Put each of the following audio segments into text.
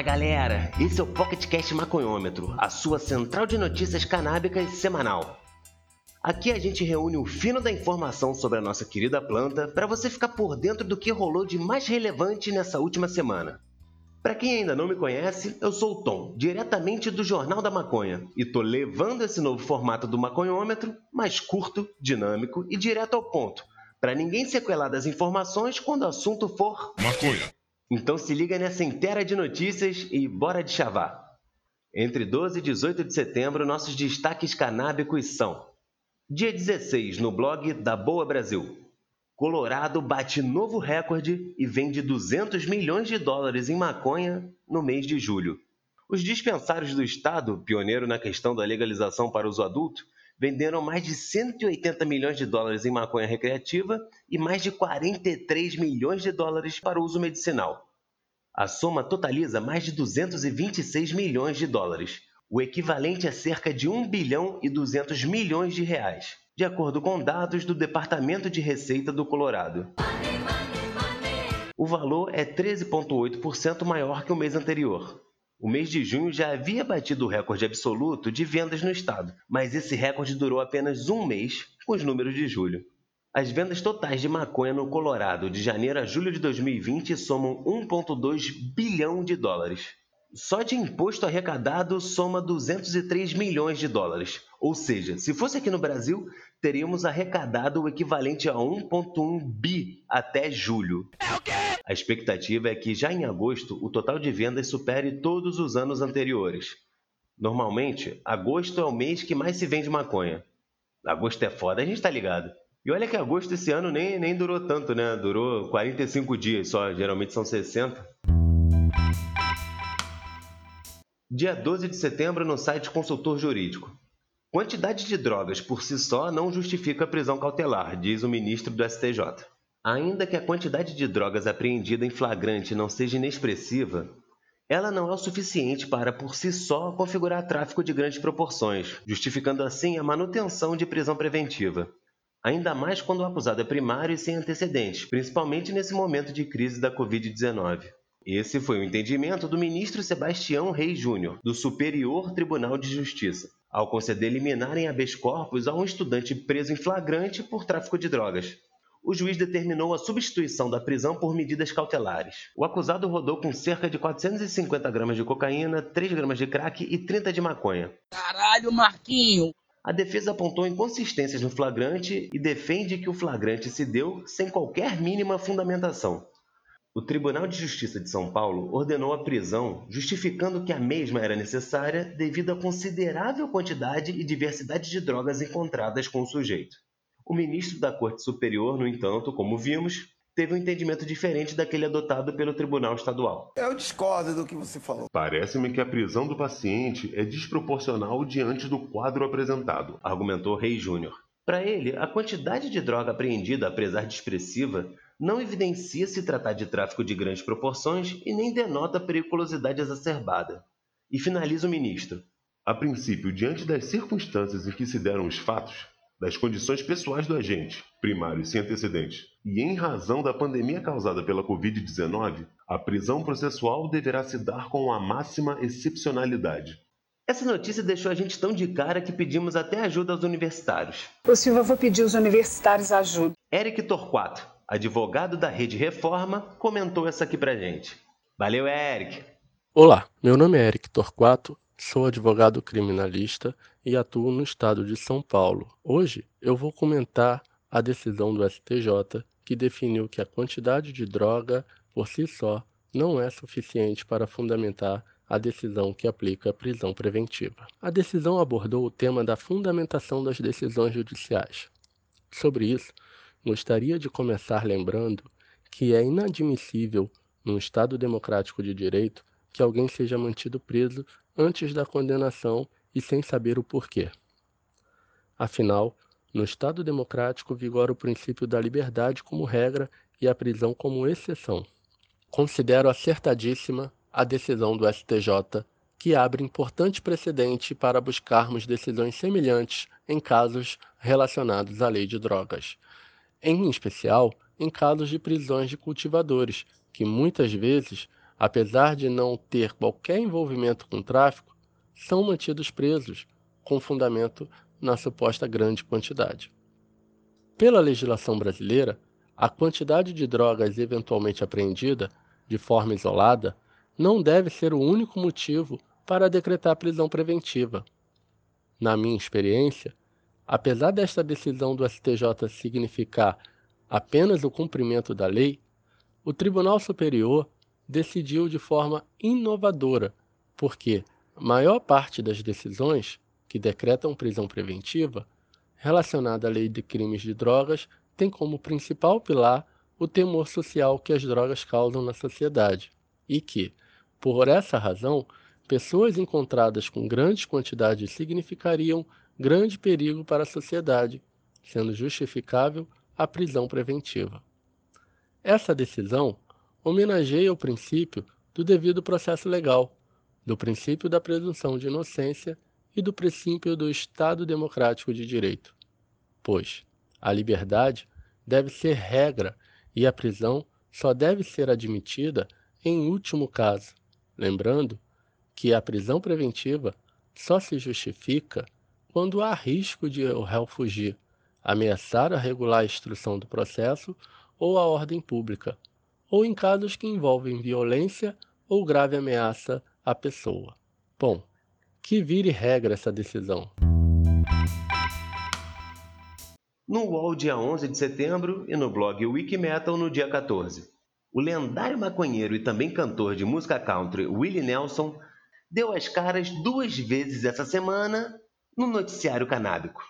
Fala galera, esse é o PocketCast Maconhômetro, a sua central de notícias canábicas semanal. Aqui a gente reúne o fino da informação sobre a nossa querida planta para você ficar por dentro do que rolou de mais relevante nessa última semana. Para quem ainda não me conhece, eu sou o Tom, diretamente do Jornal da Maconha, e tô levando esse novo formato do maconhômetro, mais curto, dinâmico e direto ao ponto, para ninguém sequelar das informações quando o assunto for Maconha. Então se liga nessa inteira de notícias e bora de chavar. Entre 12 e 18 de setembro, nossos destaques canábicos são: Dia 16, no blog da Boa Brasil. Colorado bate novo recorde e vende 200 milhões de dólares em maconha no mês de julho. Os dispensários do estado, pioneiro na questão da legalização para uso adulto, venderam mais de 180 milhões de dólares em maconha recreativa e mais de 43 milhões de dólares para uso medicinal. A soma totaliza mais de 226 milhões de dólares, o equivalente a cerca de 1 bilhão e 200 milhões de reais, de acordo com dados do Departamento de Receita do Colorado. O valor é 13,8% maior que o mês anterior, o mês de junho já havia batido o recorde absoluto de vendas no estado, mas esse recorde durou apenas um mês, com os números de julho. As vendas totais de maconha no Colorado de janeiro a julho de 2020 somam 1,2 bilhão de dólares. Só de imposto arrecadado soma 203 milhões de dólares. Ou seja, se fosse aqui no Brasil, teríamos arrecadado o equivalente a 1,1 bi até julho. A expectativa é que já em agosto o total de vendas supere todos os anos anteriores. Normalmente, agosto é o mês que mais se vende maconha. Agosto é foda, a gente tá ligado. E olha que agosto esse ano nem, nem durou tanto, né? Durou 45 dias só, geralmente são 60. Dia 12 de setembro no site Consultor Jurídico. Quantidade de drogas por si só não justifica a prisão cautelar, diz o ministro do STJ. Ainda que a quantidade de drogas apreendida em flagrante não seja inexpressiva, ela não é o suficiente para, por si só, configurar tráfico de grandes proporções, justificando assim a manutenção de prisão preventiva. Ainda mais quando o acusado é primário e sem antecedentes, principalmente nesse momento de crise da Covid-19. Esse foi o entendimento do ministro Sebastião Reis Júnior, do Superior Tribunal de Justiça, ao conceder liminar em habeas corpus a um estudante preso em flagrante por tráfico de drogas o juiz determinou a substituição da prisão por medidas cautelares. O acusado rodou com cerca de 450 gramas de cocaína, 3 gramas de crack e 30 de maconha. Caralho, Marquinho! A defesa apontou inconsistências no flagrante e defende que o flagrante se deu sem qualquer mínima fundamentação. O Tribunal de Justiça de São Paulo ordenou a prisão, justificando que a mesma era necessária devido à considerável quantidade e diversidade de drogas encontradas com o sujeito. O ministro da Corte Superior, no entanto, como vimos, teve um entendimento diferente daquele adotado pelo Tribunal Estadual. Eu discordo do que você falou. Parece-me que a prisão do paciente é desproporcional diante do quadro apresentado, argumentou Rei Júnior. Para ele, a quantidade de droga apreendida, apesar de expressiva, não evidencia se tratar de tráfico de grandes proporções e nem denota periculosidade exacerbada. E finaliza o ministro. A princípio, diante das circunstâncias em que se deram os fatos, das condições pessoais do agente, primário e sem antecedentes, e em razão da pandemia causada pela Covid-19, a prisão processual deverá se dar com a máxima excepcionalidade. Essa notícia deixou a gente tão de cara que pedimos até ajuda aos universitários. Por Silva, vou pedir aos universitários ajuda. Eric Torquato, advogado da Rede Reforma, comentou essa aqui pra gente. Valeu, Eric! Olá, meu nome é Eric Torquato Sou advogado criminalista e atuo no estado de São Paulo. Hoje eu vou comentar a decisão do STJ que definiu que a quantidade de droga por si só não é suficiente para fundamentar a decisão que aplica a prisão preventiva. A decisão abordou o tema da fundamentação das decisões judiciais. Sobre isso, gostaria de começar lembrando que é inadmissível, num Estado democrático de direito, que alguém seja mantido preso antes da condenação e sem saber o porquê. Afinal, no Estado democrático vigora o princípio da liberdade como regra e a prisão como exceção. Considero acertadíssima a decisão do STJ, que abre importante precedente para buscarmos decisões semelhantes em casos relacionados à lei de drogas, em especial em casos de prisões de cultivadores, que muitas vezes apesar de não ter qualquer envolvimento com tráfico, são mantidos presos, com fundamento na suposta grande quantidade. Pela legislação brasileira, a quantidade de drogas eventualmente apreendida, de forma isolada, não deve ser o único motivo para decretar prisão preventiva. Na minha experiência, apesar desta decisão do STJ significar apenas o cumprimento da lei, o Tribunal Superior decidiu de forma inovadora, porque a maior parte das decisões que decretam prisão preventiva relacionada à lei de crimes de drogas tem como principal pilar o temor social que as drogas causam na sociedade e que, por essa razão, pessoas encontradas com grandes quantidades significariam grande perigo para a sociedade, sendo justificável a prisão preventiva. Essa decisão homenageia o princípio do devido processo legal, do princípio da presunção de inocência e do princípio do Estado democrático de direito, pois a liberdade deve ser regra e a prisão só deve ser admitida em último caso, lembrando que a prisão preventiva só se justifica quando há risco de o réu fugir, ameaçar a regular instrução do processo ou a ordem pública, ou em casos que envolvem violência ou grave ameaça à pessoa. Bom, que vire regra essa decisão. No UOL, dia 11 de setembro, e no blog Wikimetal, no dia 14. O lendário maconheiro e também cantor de música country Willie Nelson deu as caras duas vezes essa semana no noticiário canábico.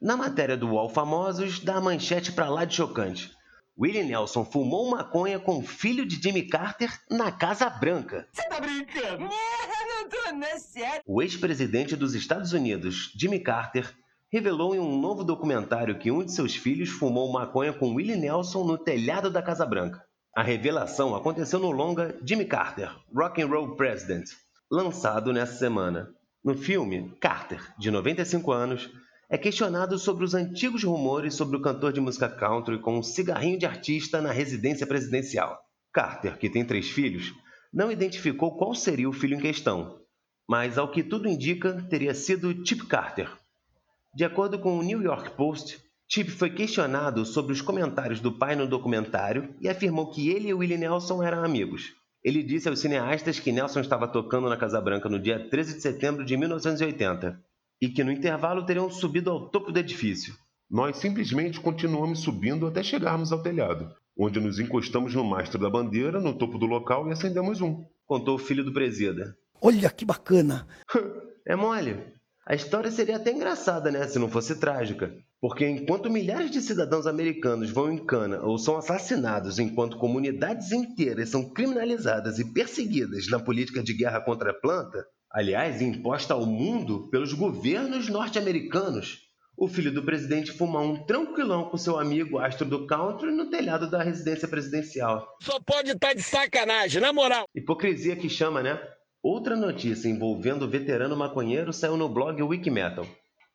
Na matéria do UOL Famosos, dá a manchete para lá de chocante. Willie Nelson fumou maconha com o filho de Jimmy Carter na Casa Branca. Você tá brincando? não tô, não é sério. O ex-presidente dos Estados Unidos, Jimmy Carter, revelou em um novo documentário que um de seus filhos fumou maconha com Willie Nelson no telhado da Casa Branca. A revelação aconteceu no longa Jimmy Carter, Rock and Roll President, lançado nessa semana. No filme, Carter, de 95 anos, é questionado sobre os antigos rumores sobre o cantor de música country com um cigarrinho de artista na residência presidencial. Carter, que tem três filhos, não identificou qual seria o filho em questão, mas ao que tudo indica, teria sido Chip Carter. De acordo com o New York Post, Chip foi questionado sobre os comentários do pai no documentário e afirmou que ele e Willie Nelson eram amigos. Ele disse aos cineastas que Nelson estava tocando na Casa Branca no dia 13 de setembro de 1980 e que no intervalo teriam subido ao topo do edifício. Nós simplesmente continuamos subindo até chegarmos ao telhado, onde nos encostamos no mastro da bandeira no topo do local e acendemos um. Contou o filho do presida. Olha que bacana! é mole. A história seria até engraçada, né, se não fosse trágica. Porque enquanto milhares de cidadãos americanos vão em cana ou são assassinados, enquanto comunidades inteiras são criminalizadas e perseguidas na política de guerra contra a planta, aliás, imposta ao mundo pelos governos norte-americanos. O filho do presidente fuma um tranquilão com seu amigo astro do country no telhado da residência presidencial. Só pode estar tá de sacanagem, na moral. Hipocrisia que chama, né? Outra notícia envolvendo o veterano maconheiro saiu no blog Wikimetal.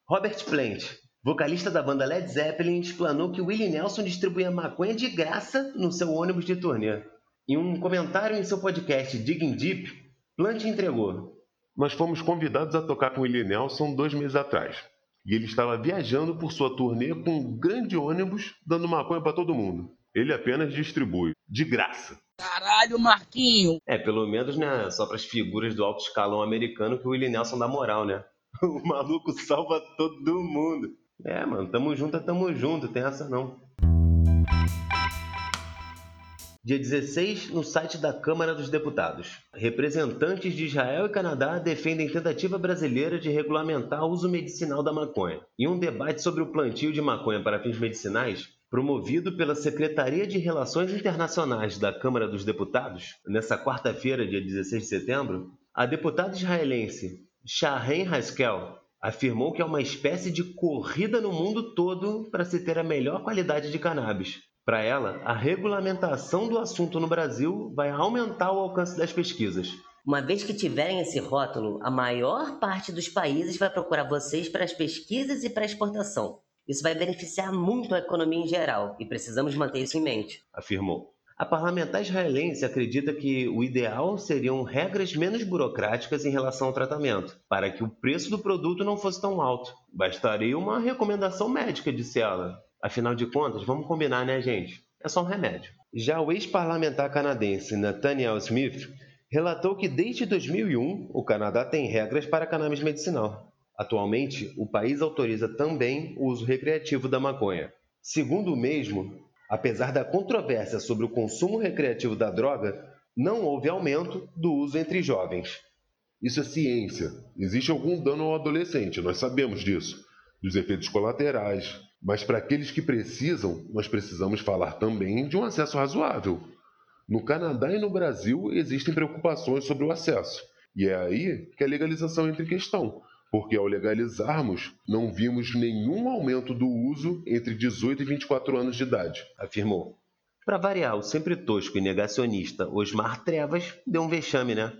Robert Plant, vocalista da banda Led Zeppelin, explanou que Willie Nelson distribuía maconha de graça no seu ônibus de turnê. Em um comentário em seu podcast Digging Deep, Plant entregou: nós fomos convidados a tocar com Willie Nelson dois meses atrás. E ele estava viajando por sua turnê com um grande ônibus dando maconha para todo mundo. Ele apenas distribui, de graça. Caralho, Marquinho! É, pelo menos, né, só para as figuras do alto escalão americano que o Willie Nelson dá moral, né? O maluco salva todo mundo. É, mano, tamo junto, é tamo junto, tem essa não. Dia 16, no site da Câmara dos Deputados. Representantes de Israel e Canadá defendem tentativa brasileira de regulamentar o uso medicinal da maconha. Em um debate sobre o plantio de maconha para fins medicinais, promovido pela Secretaria de Relações Internacionais da Câmara dos Deputados, nessa quarta-feira, dia 16 de setembro, a deputada israelense Shahen Haskel afirmou que é uma espécie de corrida no mundo todo para se ter a melhor qualidade de cannabis. Para ela, a regulamentação do assunto no Brasil vai aumentar o alcance das pesquisas. Uma vez que tiverem esse rótulo, a maior parte dos países vai procurar vocês para as pesquisas e para a exportação. Isso vai beneficiar muito a economia em geral e precisamos manter isso em mente. Afirmou. A parlamentar israelense acredita que o ideal seriam regras menos burocráticas em relação ao tratamento, para que o preço do produto não fosse tão alto. Bastaria uma recomendação médica, disse ela. Afinal de contas, vamos combinar, né, gente? É só um remédio. Já o ex-parlamentar canadense Nathaniel Smith relatou que desde 2001 o Canadá tem regras para cannabis medicinal. Atualmente, o país autoriza também o uso recreativo da maconha. Segundo o mesmo, apesar da controvérsia sobre o consumo recreativo da droga, não houve aumento do uso entre jovens. Isso é ciência. Existe algum dano ao adolescente, nós sabemos disso, dos efeitos colaterais. Mas para aqueles que precisam, nós precisamos falar também de um acesso razoável. No Canadá e no Brasil existem preocupações sobre o acesso, e é aí que a legalização entra em questão, porque ao legalizarmos, não vimos nenhum aumento do uso entre 18 e 24 anos de idade, afirmou. Para variar, o sempre tosco e negacionista Osmar Trevas deu um vexame, né?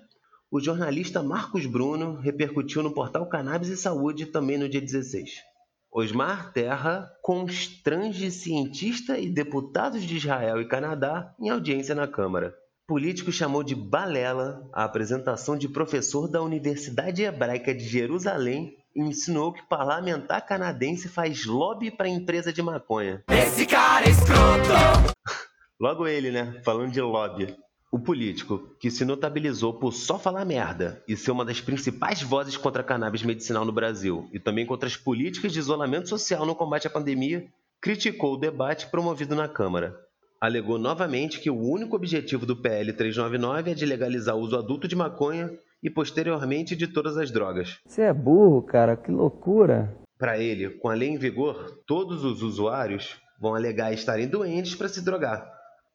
O jornalista Marcos Bruno repercutiu no portal Cannabis e Saúde também no dia 16. Osmar Terra constrange cientista e deputados de Israel e Canadá em audiência na Câmara político chamou de balela a apresentação de professor da Universidade Hebraica de Jerusalém e ensinou que parlamentar canadense faz lobby para empresa de maconha. Esse cara é escroto! Logo ele, né? Falando de lobby. O político, que se notabilizou por só falar merda e ser uma das principais vozes contra a cannabis medicinal no Brasil e também contra as políticas de isolamento social no combate à pandemia, criticou o debate promovido na Câmara alegou novamente que o único objetivo do PL 399 é de legalizar o uso adulto de maconha e posteriormente de todas as drogas. Você é burro, cara, que loucura. Para ele, com a lei em vigor, todos os usuários vão alegar estarem doentes para se drogar.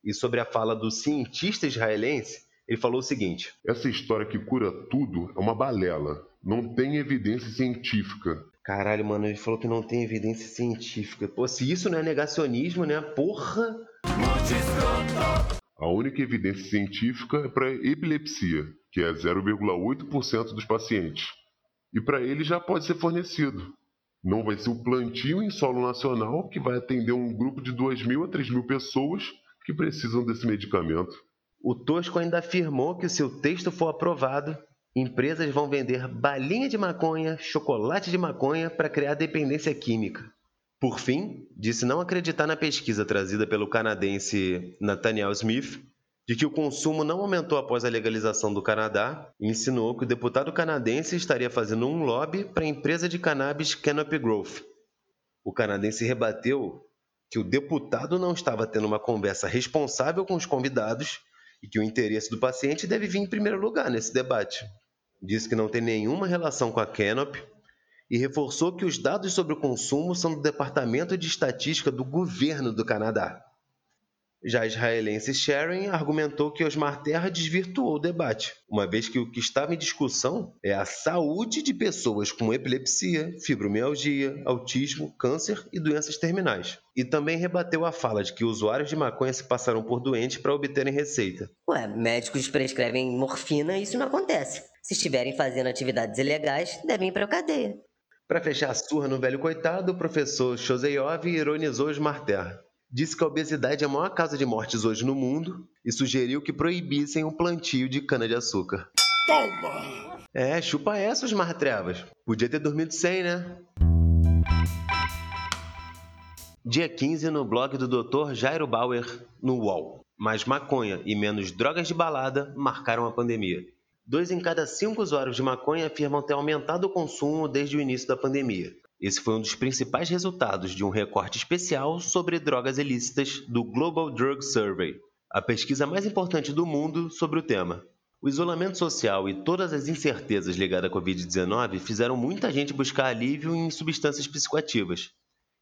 E sobre a fala do cientista israelense, ele falou o seguinte: Essa história que cura tudo é uma balela. Não tem evidência científica. Caralho, mano, ele falou que não tem evidência científica. Pô, se isso não é negacionismo, né? Porra! A única evidência científica é para epilepsia, que é 0,8% dos pacientes. E para ele já pode ser fornecido. Não vai ser o plantio em solo nacional que vai atender um grupo de 2 mil a 3 mil pessoas que precisam desse medicamento. O Tosco ainda afirmou que se o texto for aprovado, empresas vão vender balinha de maconha, chocolate de maconha para criar dependência química. Por fim, disse não acreditar na pesquisa trazida pelo canadense Nathaniel Smith de que o consumo não aumentou após a legalização do Canadá e insinuou que o deputado canadense estaria fazendo um lobby para a empresa de cannabis Canopy Growth. O canadense rebateu que o deputado não estava tendo uma conversa responsável com os convidados e que o interesse do paciente deve vir em primeiro lugar nesse debate. Disse que não tem nenhuma relação com a Canopy e reforçou que os dados sobre o consumo são do Departamento de Estatística do Governo do Canadá. Já a israelense Sharon argumentou que Osmar Terra desvirtuou o debate, uma vez que o que estava em discussão é a saúde de pessoas com epilepsia, fibromialgia, autismo, câncer e doenças terminais. E também rebateu a fala de que usuários de maconha se passaram por doentes para obterem receita. Ué, médicos prescrevem morfina e isso não acontece. Se estiverem fazendo atividades ilegais, devem ir para a cadeia. Para fechar a surra no velho coitado, o professor Shoseyov ironizou Osmar Terra. Disse que a obesidade é a maior causa de mortes hoje no mundo e sugeriu que proibissem o plantio de cana-de-açúcar. Toma! É, chupa essa, Osmar Trevas. Podia ter dormido sem, né? Dia 15 no blog do Dr. Jairo Bauer, no UOL. Mais maconha e menos drogas de balada marcaram a pandemia. Dois em cada cinco usuários de maconha afirmam ter aumentado o consumo desde o início da pandemia. Esse foi um dos principais resultados de um recorte especial sobre drogas ilícitas do Global Drug Survey, a pesquisa mais importante do mundo sobre o tema. O isolamento social e todas as incertezas ligadas à Covid-19 fizeram muita gente buscar alívio em substâncias psicoativas.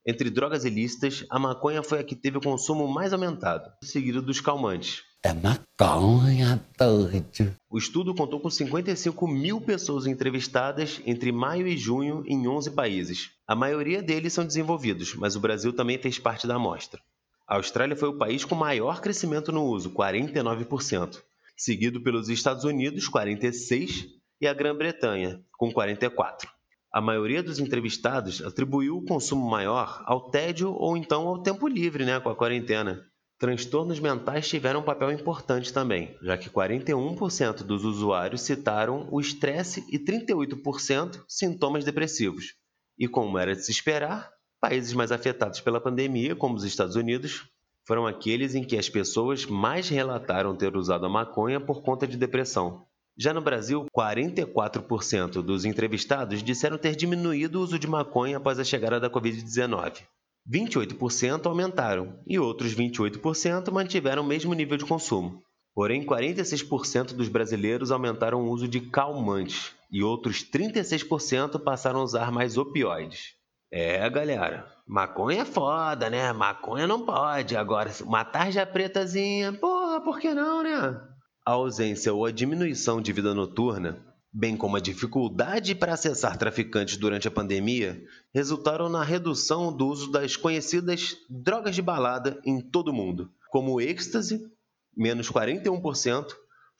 Entre drogas ilícitas, a maconha foi a que teve o consumo mais aumentado, seguido dos calmantes. É maconha, doido. O estudo contou com 55 mil pessoas entrevistadas entre maio e junho em 11 países. A maioria deles são desenvolvidos, mas o Brasil também fez parte da amostra. A Austrália foi o país com maior crescimento no uso, 49%, seguido pelos Estados Unidos, 46%, e a Grã-Bretanha, com 44%. A maioria dos entrevistados atribuiu o consumo maior ao tédio ou então ao tempo livre né, com a quarentena. Transtornos mentais tiveram um papel importante também, já que 41% dos usuários citaram o estresse e 38% sintomas depressivos. E como era de se esperar, países mais afetados pela pandemia, como os Estados Unidos, foram aqueles em que as pessoas mais relataram ter usado a maconha por conta de depressão. Já no Brasil, 44% dos entrevistados disseram ter diminuído o uso de maconha após a chegada da Covid-19. 28% aumentaram e outros 28% mantiveram o mesmo nível de consumo. Porém, 46% dos brasileiros aumentaram o uso de calmantes e outros 36% passaram a usar mais opioides. É, galera, maconha é foda, né? Maconha não pode. Agora, uma tarja pretazinha, porra, por que não, né? A ausência ou a diminuição de vida noturna bem como a dificuldade para acessar traficantes durante a pandemia, resultaram na redução do uso das conhecidas drogas de balada em todo o mundo, como êxtase, menos 41%,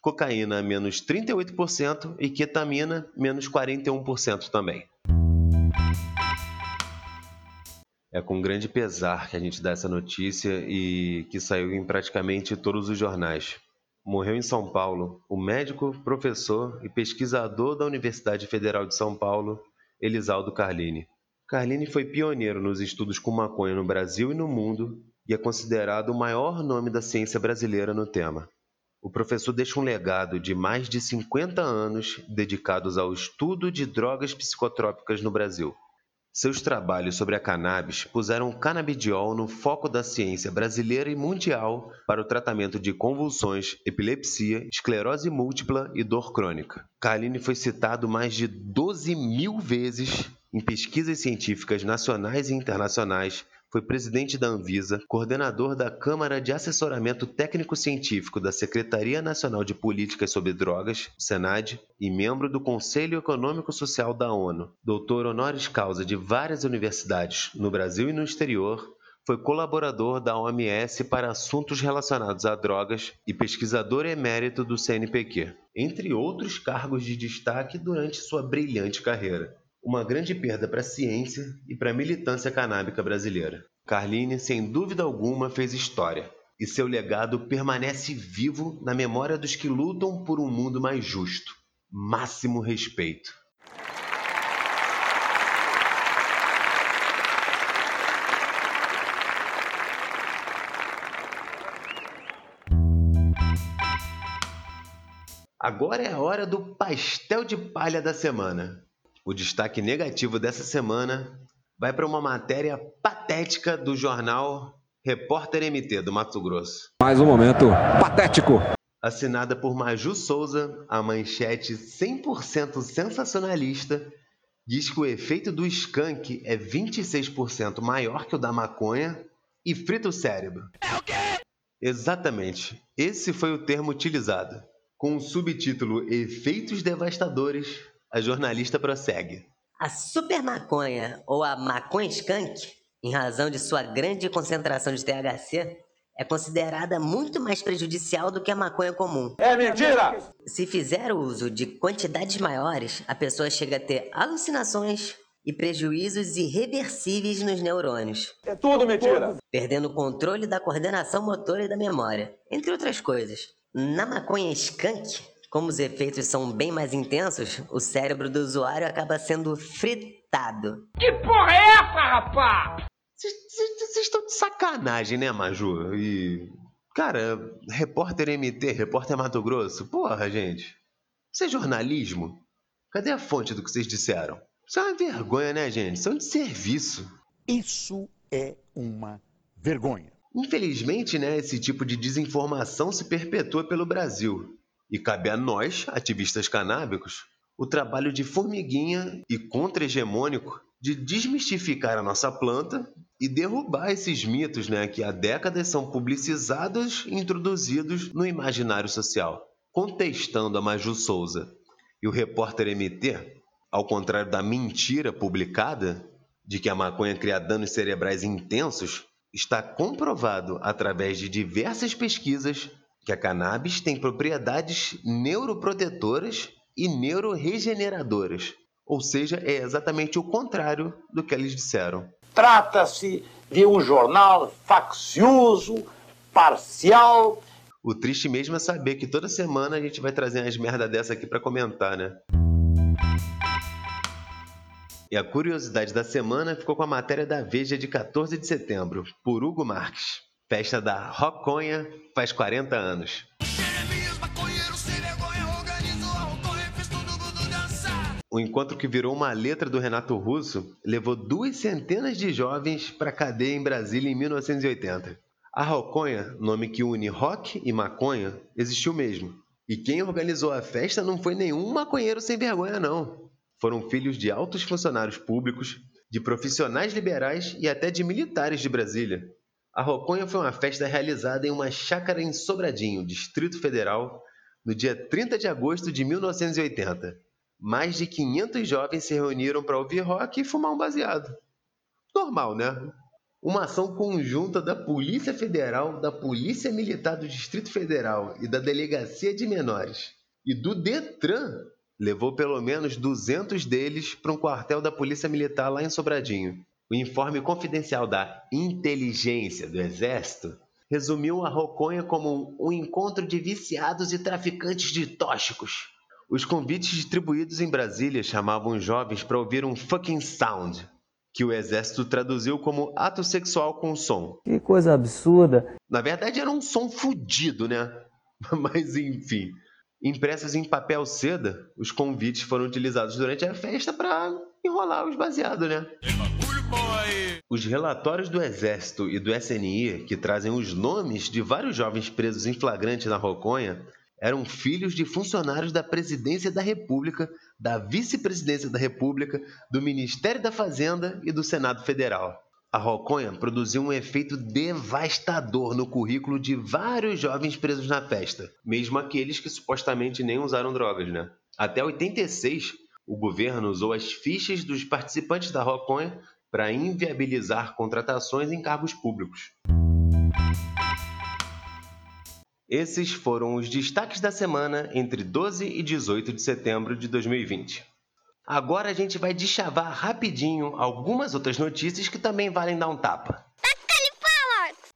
cocaína, menos 38% e ketamina, menos 41% também. É com grande pesar que a gente dá essa notícia e que saiu em praticamente todos os jornais morreu em São Paulo o médico, professor e pesquisador da Universidade Federal de São Paulo, Elisaldo Carlini. Carlini foi pioneiro nos estudos com maconha no Brasil e no mundo e é considerado o maior nome da ciência brasileira no tema. O professor deixa um legado de mais de 50 anos dedicados ao estudo de drogas psicotrópicas no Brasil. Seus trabalhos sobre a cannabis puseram o canabidiol no foco da ciência brasileira e mundial para o tratamento de convulsões, epilepsia, esclerose múltipla e dor crônica. Carline foi citado mais de 12 mil vezes em pesquisas científicas nacionais e internacionais foi presidente da Anvisa, coordenador da Câmara de Assessoramento Técnico-Científico da Secretaria Nacional de Políticas sobre Drogas, SENAD, e membro do Conselho Econômico Social da ONU. Doutor honoris causa de várias universidades no Brasil e no exterior, foi colaborador da OMS para assuntos relacionados a drogas e pesquisador emérito do CNPq, entre outros cargos de destaque durante sua brilhante carreira uma grande perda para a ciência e para a militância canábica brasileira. Carline, sem dúvida alguma, fez história, e seu legado permanece vivo na memória dos que lutam por um mundo mais justo. Máximo respeito. Agora é a hora do pastel de palha da semana. O destaque negativo dessa semana vai para uma matéria patética do jornal Repórter MT do Mato Grosso. Mais um momento patético. Assinada por Maju Souza, a manchete 100% sensacionalista diz que o efeito do skunk é 26% maior que o da maconha e frita o cérebro. É o quê? Exatamente. Esse foi o termo utilizado. Com o subtítulo Efeitos Devastadores a jornalista prossegue. A super maconha, ou a maconha skunk, em razão de sua grande concentração de THC, é considerada muito mais prejudicial do que a maconha comum. É mentira! Se fizer uso de quantidades maiores, a pessoa chega a ter alucinações e prejuízos irreversíveis nos neurônios. É tudo mentira! Perdendo o controle da coordenação motora e da memória, entre outras coisas. Na maconha skunk, como os efeitos são bem mais intensos, o cérebro do usuário acaba sendo fritado. Que porra é essa, rapá? Vocês estão de sacanagem, né, Maju? E. Cara, repórter MT, repórter Mato Grosso, porra, gente. Isso é jornalismo? Cadê a fonte do que vocês disseram? Isso é uma vergonha, né, gente? Isso é um serviço. Isso é uma vergonha. Infelizmente, né, esse tipo de desinformação se perpetua pelo Brasil. E cabe a nós, ativistas canábicos, o trabalho de formiguinha e contra-hegemônico de desmistificar a nossa planta e derrubar esses mitos né, que há décadas são publicizados e introduzidos no imaginário social. Contestando a Maju Souza e o repórter MT, ao contrário da mentira publicada de que a maconha cria danos cerebrais intensos, está comprovado através de diversas pesquisas que a cannabis tem propriedades neuroprotetoras e neuroregeneradoras. Ou seja, é exatamente o contrário do que eles disseram. Trata-se de um jornal faccioso, parcial. O triste mesmo é saber que toda semana a gente vai trazer umas merda dessa aqui para comentar, né? E a curiosidade da semana ficou com a matéria da Veja de 14 de setembro, por Hugo Marques. Festa da Roconha faz 40 anos. O encontro que virou uma letra do Renato Russo levou duas centenas de jovens para a cadeia em Brasília em 1980. A Roconha, nome que une rock e maconha, existiu mesmo. E quem organizou a festa não foi nenhum maconheiro sem vergonha, não. Foram filhos de altos funcionários públicos, de profissionais liberais e até de militares de Brasília. A Roconha foi uma festa realizada em uma chácara em Sobradinho, Distrito Federal, no dia 30 de agosto de 1980. Mais de 500 jovens se reuniram para ouvir rock e fumar um baseado. Normal, né? Uma ação conjunta da Polícia Federal, da Polícia Militar do Distrito Federal e da Delegacia de Menores e do Detran levou pelo menos 200 deles para um quartel da Polícia Militar lá em Sobradinho. O informe confidencial da Inteligência do Exército resumiu a Roconha como um encontro de viciados e traficantes de tóxicos. Os convites distribuídos em Brasília chamavam os jovens para ouvir um fucking sound, que o exército traduziu como ato sexual com som. Que coisa absurda. Na verdade era um som fudido, né? Mas enfim. Impressos em papel seda, os convites foram utilizados durante a festa para enrolar os baseados, né? Os relatórios do Exército e do SNI, que trazem os nomes de vários jovens presos em flagrante na Roconha, eram filhos de funcionários da Presidência da República, da Vice-Presidência da República, do Ministério da Fazenda e do Senado Federal. A Roconha produziu um efeito devastador no currículo de vários jovens presos na festa, mesmo aqueles que supostamente nem usaram drogas, né? Até 86, o governo usou as fichas dos participantes da Roconha para inviabilizar contratações em cargos públicos. Esses foram os destaques da semana entre 12 e 18 de setembro de 2020. Agora a gente vai deschavar rapidinho algumas outras notícias que também valem dar um tapa.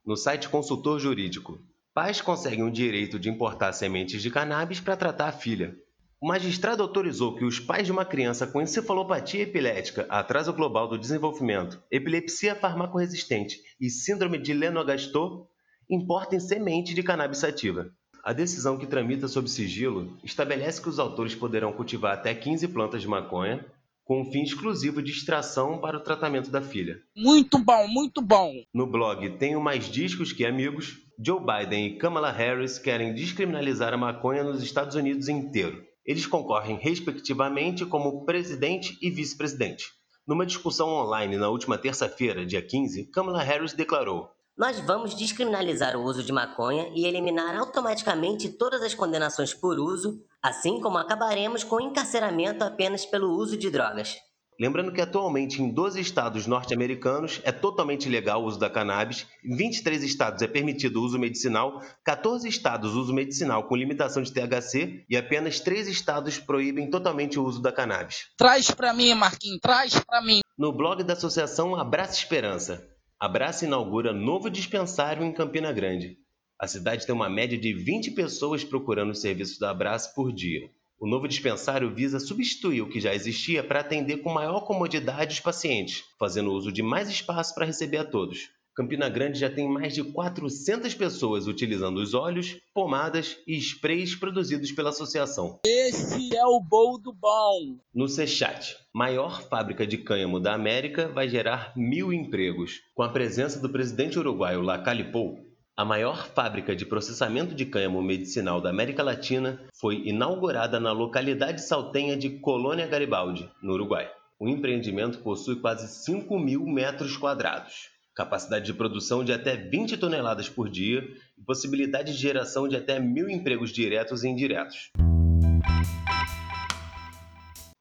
No site Consultor Jurídico, pais conseguem o direito de importar sementes de cannabis para tratar a filha. O magistrado autorizou que os pais de uma criança com encefalopatia epilética, atraso global do desenvolvimento, epilepsia farmacoresistente e síndrome de Lennox-Gastaut importem semente de cannabis sativa. A decisão que tramita sob sigilo estabelece que os autores poderão cultivar até 15 plantas de maconha com um fim exclusivo de extração para o tratamento da filha. Muito bom, muito bom. No blog Tenho Mais Discos Que Amigos, Joe Biden e Kamala Harris querem descriminalizar a maconha nos Estados Unidos inteiro. Eles concorrem respectivamente como presidente e vice-presidente. Numa discussão online na última terça-feira, dia 15, Kamala Harris declarou: nós vamos descriminalizar o uso de maconha e eliminar automaticamente todas as condenações por uso, assim como acabaremos com o encarceramento apenas pelo uso de drogas. Lembrando que atualmente em 12 estados norte-americanos é totalmente legal o uso da cannabis, em 23 estados é permitido o uso medicinal, 14 estados uso medicinal com limitação de THC e apenas 3 estados proíbem totalmente o uso da cannabis. Traz para mim, Marquinhos, traz para mim. No blog da associação Abraça Esperança, Abraça inaugura novo dispensário em Campina Grande. A cidade tem uma média de 20 pessoas procurando os serviços da Abraça por dia. O novo dispensário visa substituir o que já existia para atender com maior comodidade os pacientes, fazendo uso de mais espaço para receber a todos. Campina Grande já tem mais de 400 pessoas utilizando os óleos, pomadas e sprays produzidos pela associação. Esse é o bol do bom. No Sechat, maior fábrica de cânhamo da América vai gerar mil empregos. Com a presença do presidente uruguaio Lacalipou, a maior fábrica de processamento de cânhamo medicinal da América Latina foi inaugurada na localidade saltenha de Colônia Garibaldi, no Uruguai. O empreendimento possui quase 5 mil metros quadrados capacidade de produção de até 20 toneladas por dia e possibilidade de geração de até mil empregos diretos e indiretos.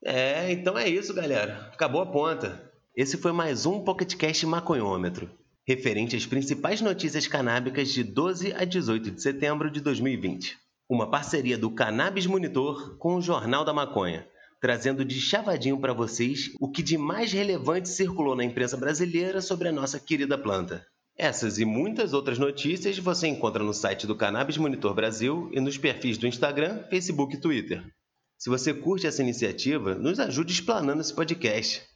É, então é isso, galera. Acabou a ponta. Esse foi mais um PocketCast Maconhômetro, referente às principais notícias canábicas de 12 a 18 de setembro de 2020. Uma parceria do Cannabis Monitor com o Jornal da Maconha trazendo de chavadinho para vocês o que de mais relevante circulou na imprensa brasileira sobre a nossa querida planta. Essas e muitas outras notícias você encontra no site do Cannabis Monitor Brasil e nos perfis do Instagram, Facebook e Twitter. Se você curte essa iniciativa, nos ajude explanando esse podcast.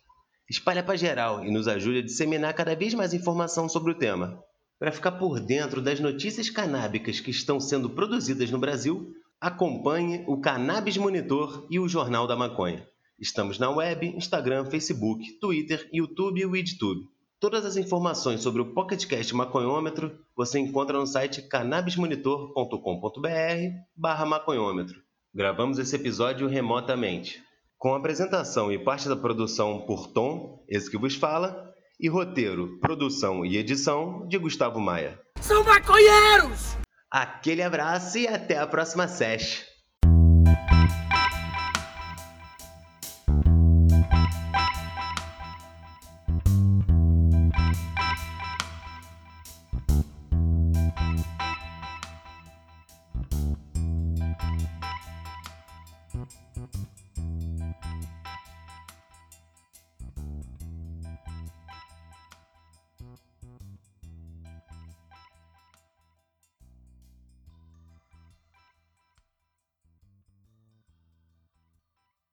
Espalha para geral e nos ajude a disseminar cada vez mais informação sobre o tema. Para ficar por dentro das notícias canábicas que estão sendo produzidas no Brasil, acompanhe o Cannabis Monitor e o Jornal da Maconha. Estamos na web, Instagram, Facebook, Twitter, YouTube e WeedTube. Todas as informações sobre o PocketCast Maconhômetro você encontra no site cannabismonitor.com.br barra maconhômetro. Gravamos esse episódio remotamente, com apresentação e parte da produção por Tom, esse que vos fala, e roteiro, produção e edição de Gustavo Maia. São maconheiros! Aquele abraço e até a próxima sesh.